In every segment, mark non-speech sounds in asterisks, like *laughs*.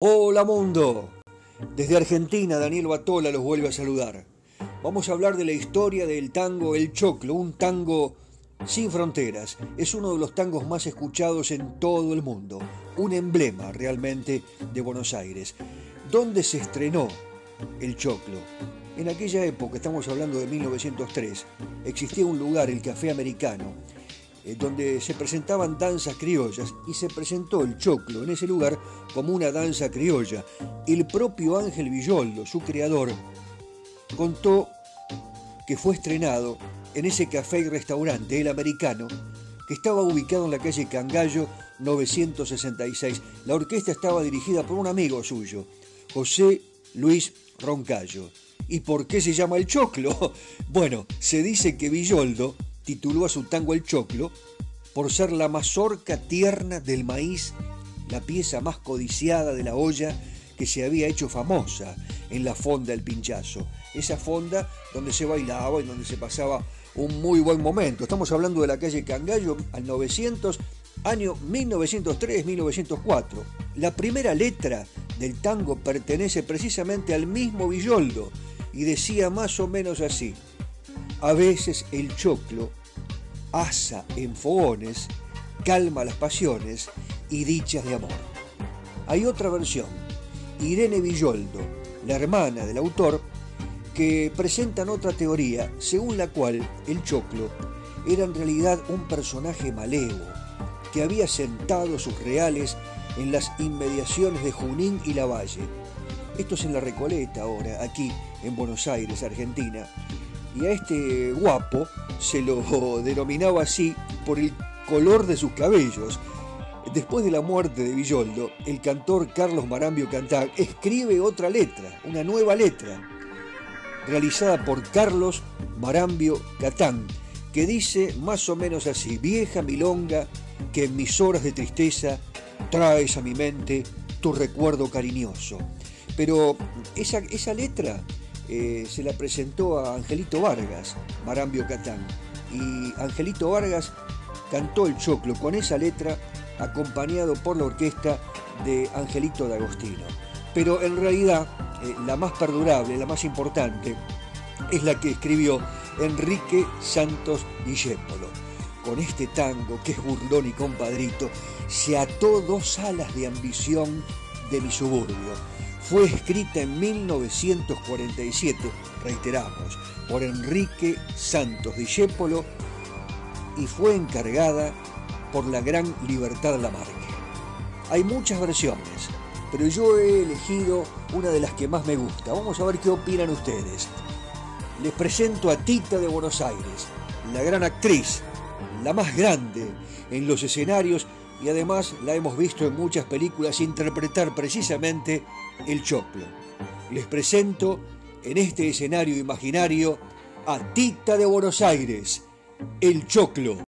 Hola mundo. Desde Argentina, Daniel Batola los vuelve a saludar. Vamos a hablar de la historia del tango El Choclo, un tango sin fronteras. Es uno de los tangos más escuchados en todo el mundo, un emblema realmente de Buenos Aires. ¿Dónde se estrenó El Choclo? En aquella época, estamos hablando de 1903, existía un lugar, el Café Americano, eh, donde se presentaban danzas criollas y se presentó el choclo en ese lugar como una danza criolla. El propio Ángel Villoldo, su creador, contó que fue estrenado en ese café y restaurante, el americano, que estaba ubicado en la calle Cangallo 966. La orquesta estaba dirigida por un amigo suyo, José Luis Roncayo. ¿Y por qué se llama el choclo? *laughs* Bueno, se dice que Villoldo tituló a su tango El Choclo por ser la mazorca tierna del maíz, la pieza más codiciada de la olla que se había hecho famosa en la fonda del pinchazo. Esa fonda donde se bailaba y donde se pasaba un muy buen momento. Estamos hablando de la calle Cangallo al 900, año 1903-1904. La primera letra del tango pertenece precisamente al mismo Villoldo y decía más o menos así. A veces el choclo asa en fogones, calma las pasiones y dichas de amor. Hay otra versión, Irene Villoldo, la hermana del autor, que presentan otra teoría según la cual el choclo era en realidad un personaje malevo que había sentado sus reales en las inmediaciones de Junín y Lavalle. Esto es en la Recoleta ahora, aquí en Buenos Aires, Argentina, y a este guapo se lo *laughs* denominaba así por el color de sus cabellos. Después de la muerte de Villoldo, el cantor Carlos Marambio Cantag escribe otra letra, una nueva letra, realizada por Carlos Marambio Catán, que dice más o menos así, vieja milonga que en mis horas de tristeza traes a mi mente tu recuerdo cariñoso. Pero esa, esa letra eh, se la presentó a Angelito Vargas, Marambio Catán. Y Angelito Vargas cantó el choclo con esa letra acompañado por la orquesta de Angelito de Agostino. Pero en realidad eh, la más perdurable, la más importante, es la que escribió Enrique Santos Discépolo. Con este tango que es burlón y compadrito, se ató dos alas de ambición de mi suburbio fue escrita en 1947, reiteramos, por Enrique Santos Discépolo y fue encargada por la gran Libertad Lamarque. Hay muchas versiones, pero yo he elegido una de las que más me gusta. Vamos a ver qué opinan ustedes. Les presento a Tita de Buenos Aires, la gran actriz, la más grande en los escenarios y además la hemos visto en muchas películas interpretar precisamente el choclo. Les presento en este escenario imaginario a Tita de Buenos Aires, el choclo.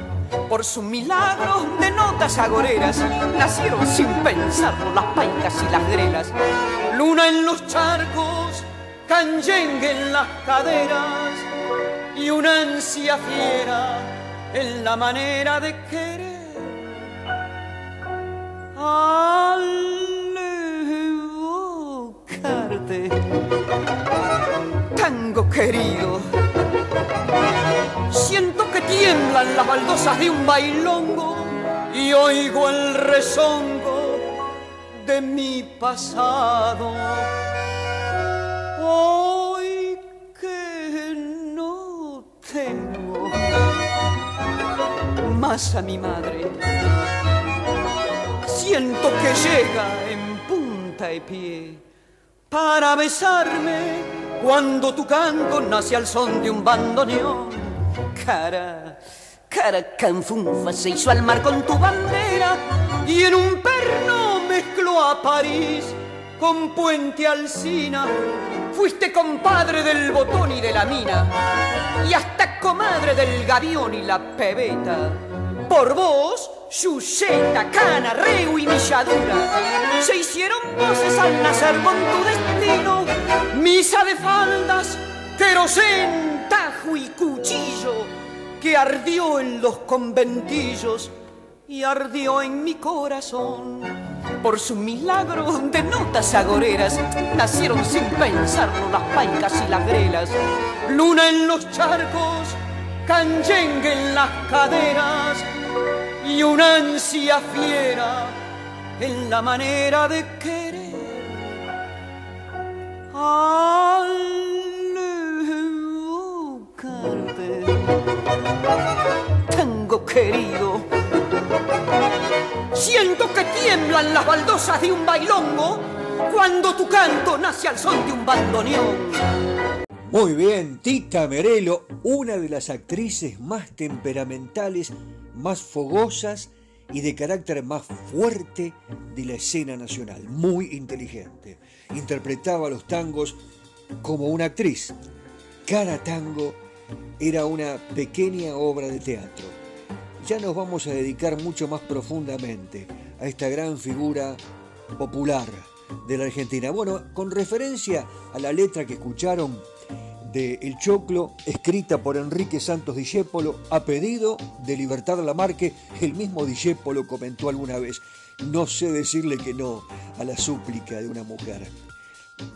por su milagro de notas agoreras nacieron sin pensarlo las paicas y las grelas. Luna en los charcos, canyengue en las caderas y una ansia fiera en la manera de querer. Al evocarte, tango querido, tiemblan las baldosas de un bailongo y oigo el rezongo de mi pasado. Hoy que no tengo más a mi madre, siento que llega en punta de pie para besarme cuando tu canto nace al son de un bandoneón. Cara, cara canfunfa se hizo al mar con tu bandera y en un perno mezcló a París con Puente Alcina. Fuiste compadre del botón y de la mina y hasta comadre del gavión y la pebeta. Por vos, Yuseta, Cana, Reu y Milladura se hicieron voces al nacer con tu destino. Misa de faldas, querosén, y cuchillo que ardió en los conventillos y ardió en mi corazón. Por su milagro de notas agoreras nacieron sin pensarlo las paicas y las grelas. Luna en los charcos, canyengue en las caderas y una ansia fiera en la manera de querer. Tango querido, siento que tiemblan las baldosas de un bailongo cuando tu canto nace al son de un bandoneón. Muy bien, Tita Merelo, una de las actrices más temperamentales, más fogosas y de carácter más fuerte de la escena nacional. Muy inteligente. Interpretaba los tangos como una actriz. Cada tango era una pequeña obra de teatro. Ya nos vamos a dedicar mucho más profundamente a esta gran figura popular de la Argentina. Bueno, con referencia a la letra que escucharon de El Choclo, escrita por Enrique Santos Discépolo, a pedido de Libertad Lamarque, el mismo Discépolo comentó alguna vez, no sé decirle que no a la súplica de una mujer.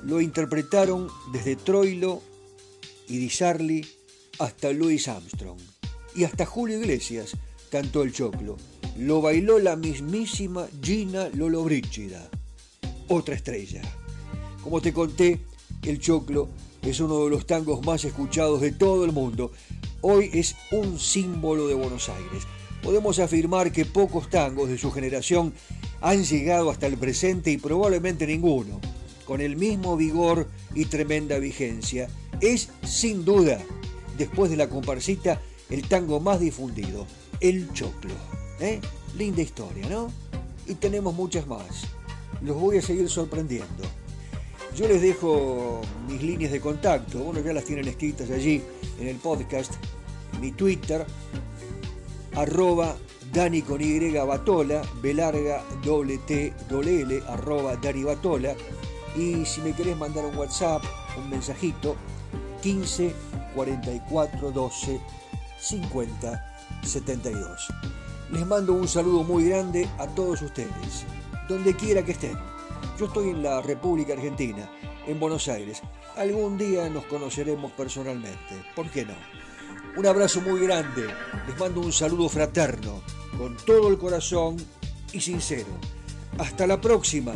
Lo interpretaron desde Troilo Sarli hasta Louis Armstrong. Y hasta Julio Iglesias cantó el choclo. Lo bailó la mismísima Gina Lollobrigida, otra estrella. Como te conté, el choclo es uno de los tangos más escuchados de todo el mundo. Hoy es un símbolo de Buenos Aires. Podemos afirmar que pocos tangos de su generación han llegado hasta el presente y probablemente ninguno, con el mismo vigor y tremenda vigencia. Es sin duda, después de la comparsita, el tango más difundido, el choclo. ¿Eh? Linda historia, ¿no? Y tenemos muchas más. Los voy a seguir sorprendiendo. Yo les dejo mis líneas de contacto, bueno, ya las tienen escritas allí en el podcast, mi Twitter, arroba Dani con Y Batola, arroba. Y si me querés mandar un WhatsApp, un mensajito, 15 44 12 50 72. Les mando un saludo muy grande a todos ustedes, donde quiera que estén. Yo estoy en la República Argentina, en Buenos Aires. Algún día nos conoceremos personalmente, ¿por qué no? Un abrazo muy grande, les mando un saludo fraterno, con todo el corazón y sincero. Hasta la próxima.